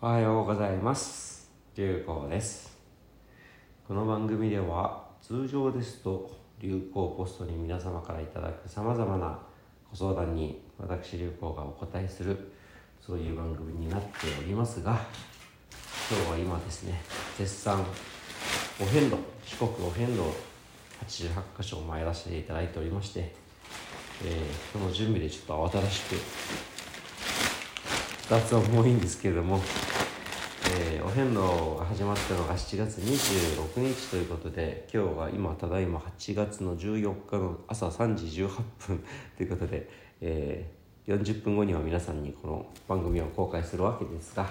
おはようございます。流行ですこの番組では通常です。と流行ポストに皆様からいただくさまざまなご相談に私流行がお答えするそういう番組になっておりますが今日は今ですね絶賛お遍路四国お遍路88箇所を参らせていただいておりまして、えー、その準備でちょっと慌ただしく雑音もいいんですけれども、えー、お遍路が始まったのが7月26日ということで今日は今ただいま8月の14日の朝3時18分 ということで、えー、40分後には皆さんにこの番組を公開するわけですが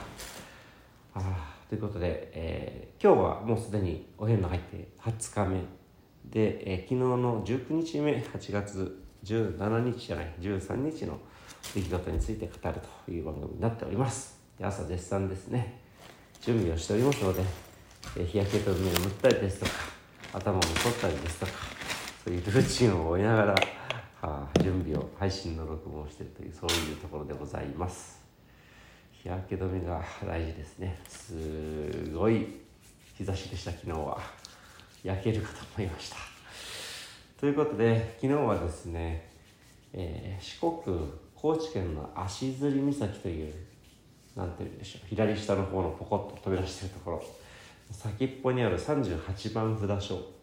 あということで、えー、今日はもうすでにお遍路入って20日目で、えー、昨日の19日目8月17日じゃない13日の出来事について語るという番組になっております。で朝絶賛ですね。準備をしておりますので、え日焼け止めを塗ったりですとか頭を取ったりですとかそういうルーチンを追いながら、はあ、準備を配信の録音をしているというそういうところでございます。日焼け止めが大事ですね。すごい日差しでした昨日は。焼けるかと思いました。ということで昨日はですね、えー、四国高知県の足摺岬という何て言うんでしょう左下の方のポコッと飛び出してるところ。先っぽにある38番札所。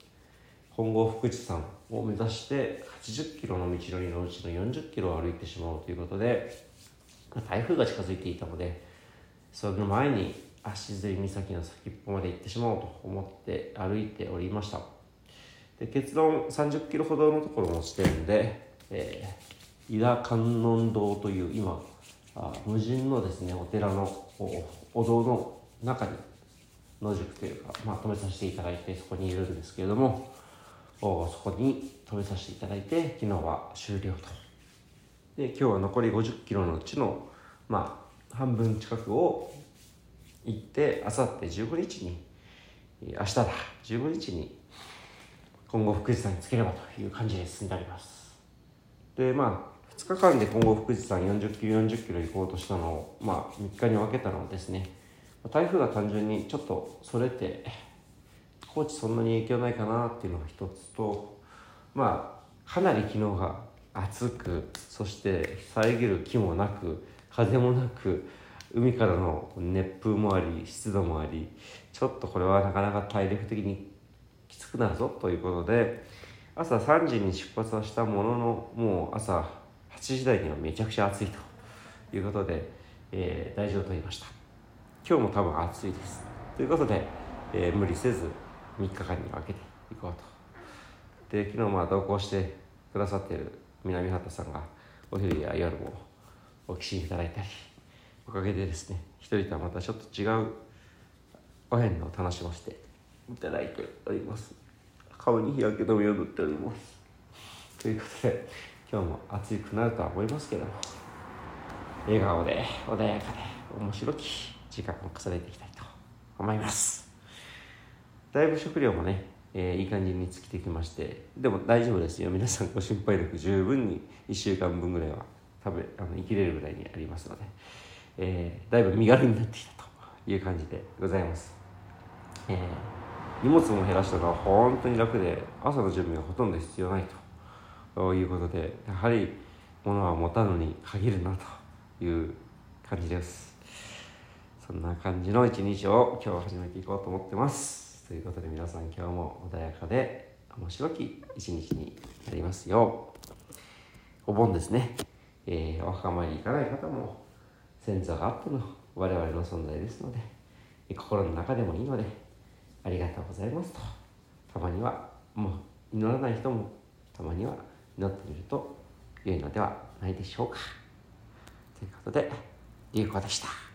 本郷福地山を目指して80キロの道のりのうちの40キロを歩いてしまおうということで台風が近づいていたのでその前に足摺岬の先っぽまで行ってしまおうと思って歩いておりました。で結論30キロほどのところの地点で、え伊賀観音堂という今あ無人のですねお寺のお堂の中に野宿というか、まあ、止めさせていただいてそこにいるんですけれどもおそこに止めさせていただいて昨日は終了と。で今日は残り50キロのうちのまあ半分近くを行ってあさって15日に明日だ。15日に今後福士山につければという感じで進んであります。でまあ2日間で今後福士山40キロ40キロ行こうとしたのを、まあ、3日に分けたのはですね台風が単純にちょっとそれて高知そんなに影響ないかなっていうのが一つとまあかなり昨日が暑くそして遮る木もなく風もなく海からの熱風もあり湿度もありちょっとこれはなかなか体力的にきつくなるぞということで朝3時に出発はしたもののもう朝8時台にはめちゃくちゃ暑いということで、えー、大事を取りました。今日も多分暑いです。ということで、えー、無理せず3日間に分けていこうと。で昨日まあ同行してくださっている南畑さんがお昼や夜もお聞きいただいたりおかげでですね一人とはまたちょっと違うお遍路を楽しませていただいております。顔に日焼け止めを塗っております。ということで今日も暑くなるとは思いますけども笑顔で穏やかで面白き時間を重ねていきたいと思います。だいぶ食料もね、えー、いい感じに尽きてきましてでも大丈夫ですよ。皆さんご心配なく十分に1週間分ぐらいは食べあの生きれるぐらいにありますので、えー、だいぶ身軽になってきたという感じでございます、えー、荷物も減らしたのは本当に楽で朝の準備がほとんど必要ないと。ということでやはり物は持たぬに限るなという感じです。そんな感じの一日を今日始めていこうと思ってます。ということで皆さん今日も穏やかで面白き一日になりますよ。お盆ですね、えー、お墓参り行かない方も先祖があっての我々の存在ですので心の中でもいいのでありがとうございますと。たまにはもう祈らない人もたまには祈ってみると良いのではないでしょうか。ということで、流行でした。